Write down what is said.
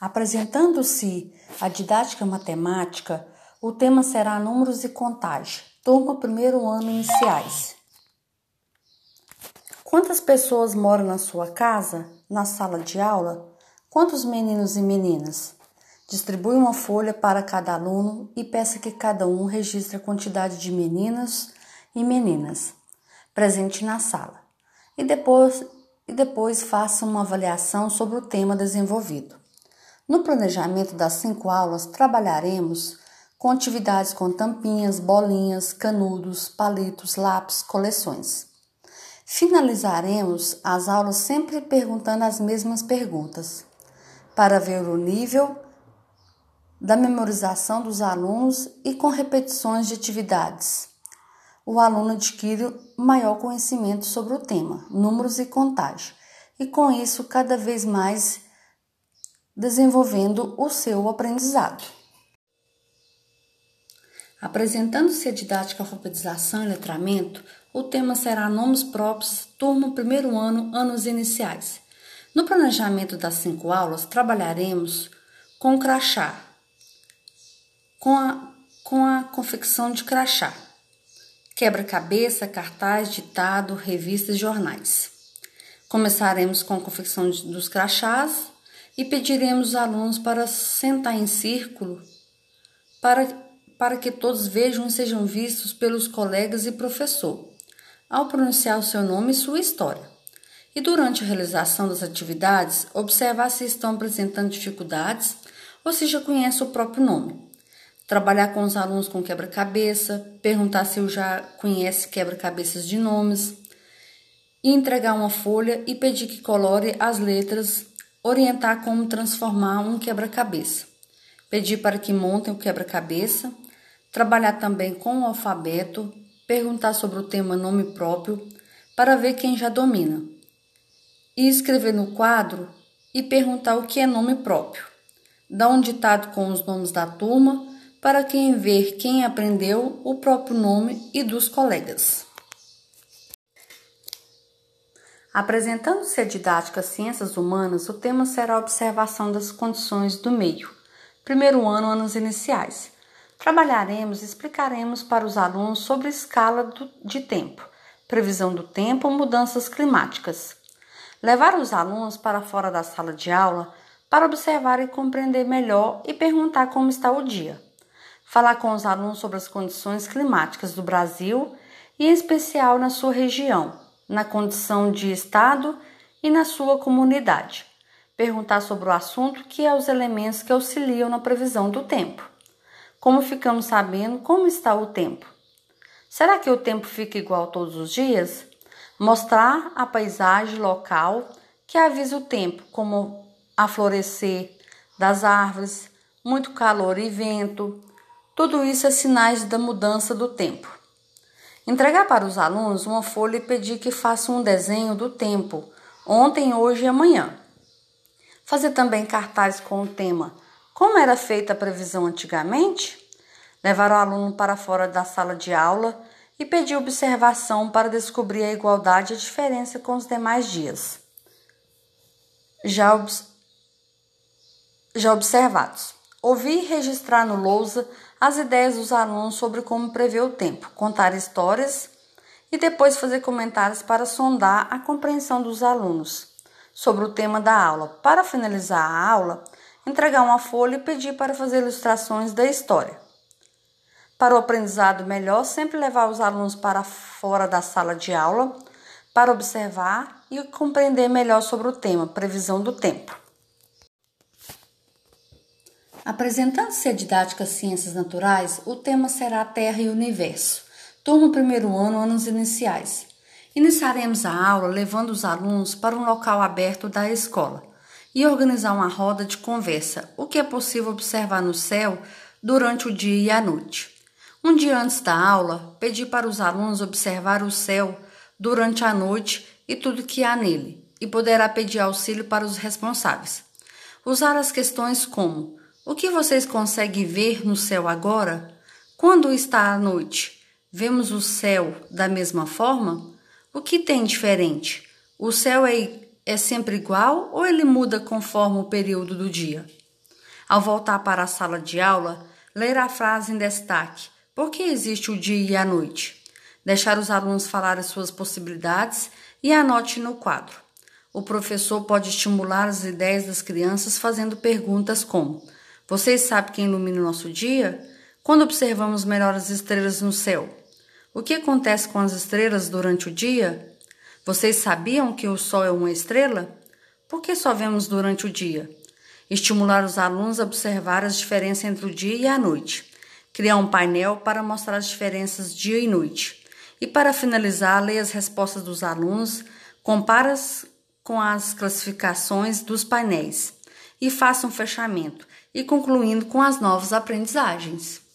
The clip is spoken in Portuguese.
Apresentando-se a didática matemática, o tema será números e contagem. Turma primeiro ano iniciais. Quantas pessoas moram na sua casa, na sala de aula? Quantos meninos e meninas? Distribui uma folha para cada aluno e peça que cada um registre a quantidade de meninas e meninas presente na sala. E depois, e depois faça uma avaliação sobre o tema desenvolvido. No planejamento das cinco aulas, trabalharemos com atividades com tampinhas, bolinhas, canudos, palitos, lápis, coleções. Finalizaremos as aulas sempre perguntando as mesmas perguntas, para ver o nível da memorização dos alunos e com repetições de atividades. O aluno adquire maior conhecimento sobre o tema, números e contagem, e com isso cada vez mais desenvolvendo o seu aprendizado. Apresentando-se a didática alfabetização e letramento, o tema será nomes próprios, turma primeiro ano, anos iniciais. No planejamento das cinco aulas, trabalharemos com crachá, com a, com a confecção de crachá, quebra-cabeça, cartaz, ditado, revistas e jornais. Começaremos com a confecção dos crachás, e pediremos aos alunos para sentar em círculo para, para que todos vejam e sejam vistos pelos colegas e professor, ao pronunciar o seu nome e sua história. E durante a realização das atividades, observar se estão apresentando dificuldades ou se já conhecem o próprio nome. Trabalhar com os alunos com quebra-cabeça, perguntar se eu já conhece quebra-cabeças de nomes, e entregar uma folha e pedir que colore as letras orientar como transformar um quebra-cabeça, pedir para que montem o quebra-cabeça, trabalhar também com o alfabeto, perguntar sobre o tema nome próprio para ver quem já domina, e escrever no quadro e perguntar o que é nome próprio. Dar um ditado com os nomes da turma para quem ver quem aprendeu o próprio nome e dos colegas. Apresentando-se a didática Ciências Humanas, o tema será a observação das condições do meio. Primeiro ano, anos iniciais. Trabalharemos e explicaremos para os alunos sobre escala de tempo, previsão do tempo, mudanças climáticas. Levar os alunos para fora da sala de aula para observar e compreender melhor e perguntar como está o dia. Falar com os alunos sobre as condições climáticas do Brasil e, em especial, na sua região na condição de Estado e na sua comunidade. Perguntar sobre o assunto que é os elementos que auxiliam na previsão do tempo. Como ficamos sabendo como está o tempo? Será que o tempo fica igual todos os dias? Mostrar a paisagem local que avisa o tempo, como a florescer das árvores, muito calor e vento. Tudo isso é sinais da mudança do tempo. Entregar para os alunos uma folha e pedir que façam um desenho do tempo, ontem, hoje e amanhã. Fazer também cartazes com o tema Como era feita a previsão antigamente? Levar o aluno para fora da sala de aula e pedir observação para descobrir a igualdade e a diferença com os demais dias. Já, ob já observados. Ouvir e registrar no lousa as ideias dos alunos sobre como prever o tempo, contar histórias e depois fazer comentários para sondar a compreensão dos alunos sobre o tema da aula. Para finalizar a aula, entregar uma folha e pedir para fazer ilustrações da história. Para o aprendizado melhor, sempre levar os alunos para fora da sala de aula para observar e compreender melhor sobre o tema, previsão do tempo. Apresentando-se a didática Ciências Naturais, o tema será Terra e Universo. Turma primeiro ano, anos iniciais. Iniciaremos a aula levando os alunos para um local aberto da escola e organizar uma roda de conversa, o que é possível observar no céu durante o dia e a noite. Um dia antes da aula, pedi para os alunos observar o céu durante a noite e tudo que há nele, e poderá pedir auxílio para os responsáveis. Usar as questões como o que vocês conseguem ver no céu agora? Quando está à noite, vemos o céu da mesma forma? O que tem diferente? O céu é, é sempre igual ou ele muda conforme o período do dia? Ao voltar para a sala de aula, ler a frase em destaque: Por que existe o dia e a noite? Deixar os alunos falarem suas possibilidades e anote no quadro. O professor pode estimular as ideias das crianças fazendo perguntas como: Vocês sabem quem ilumina o nosso dia? Quando observamos melhor as estrelas no céu? O que acontece com as estrelas durante o dia? Vocês sabiam que o Sol é uma estrela? Por que só vemos durante o dia? Estimular os alunos a observar as diferenças entre o dia e a noite. Criar um painel para mostrar as diferenças dia e noite. E para finalizar, leia as respostas dos alunos, compare com as classificações dos painéis e faça um fechamento e concluindo com as novas aprendizagens.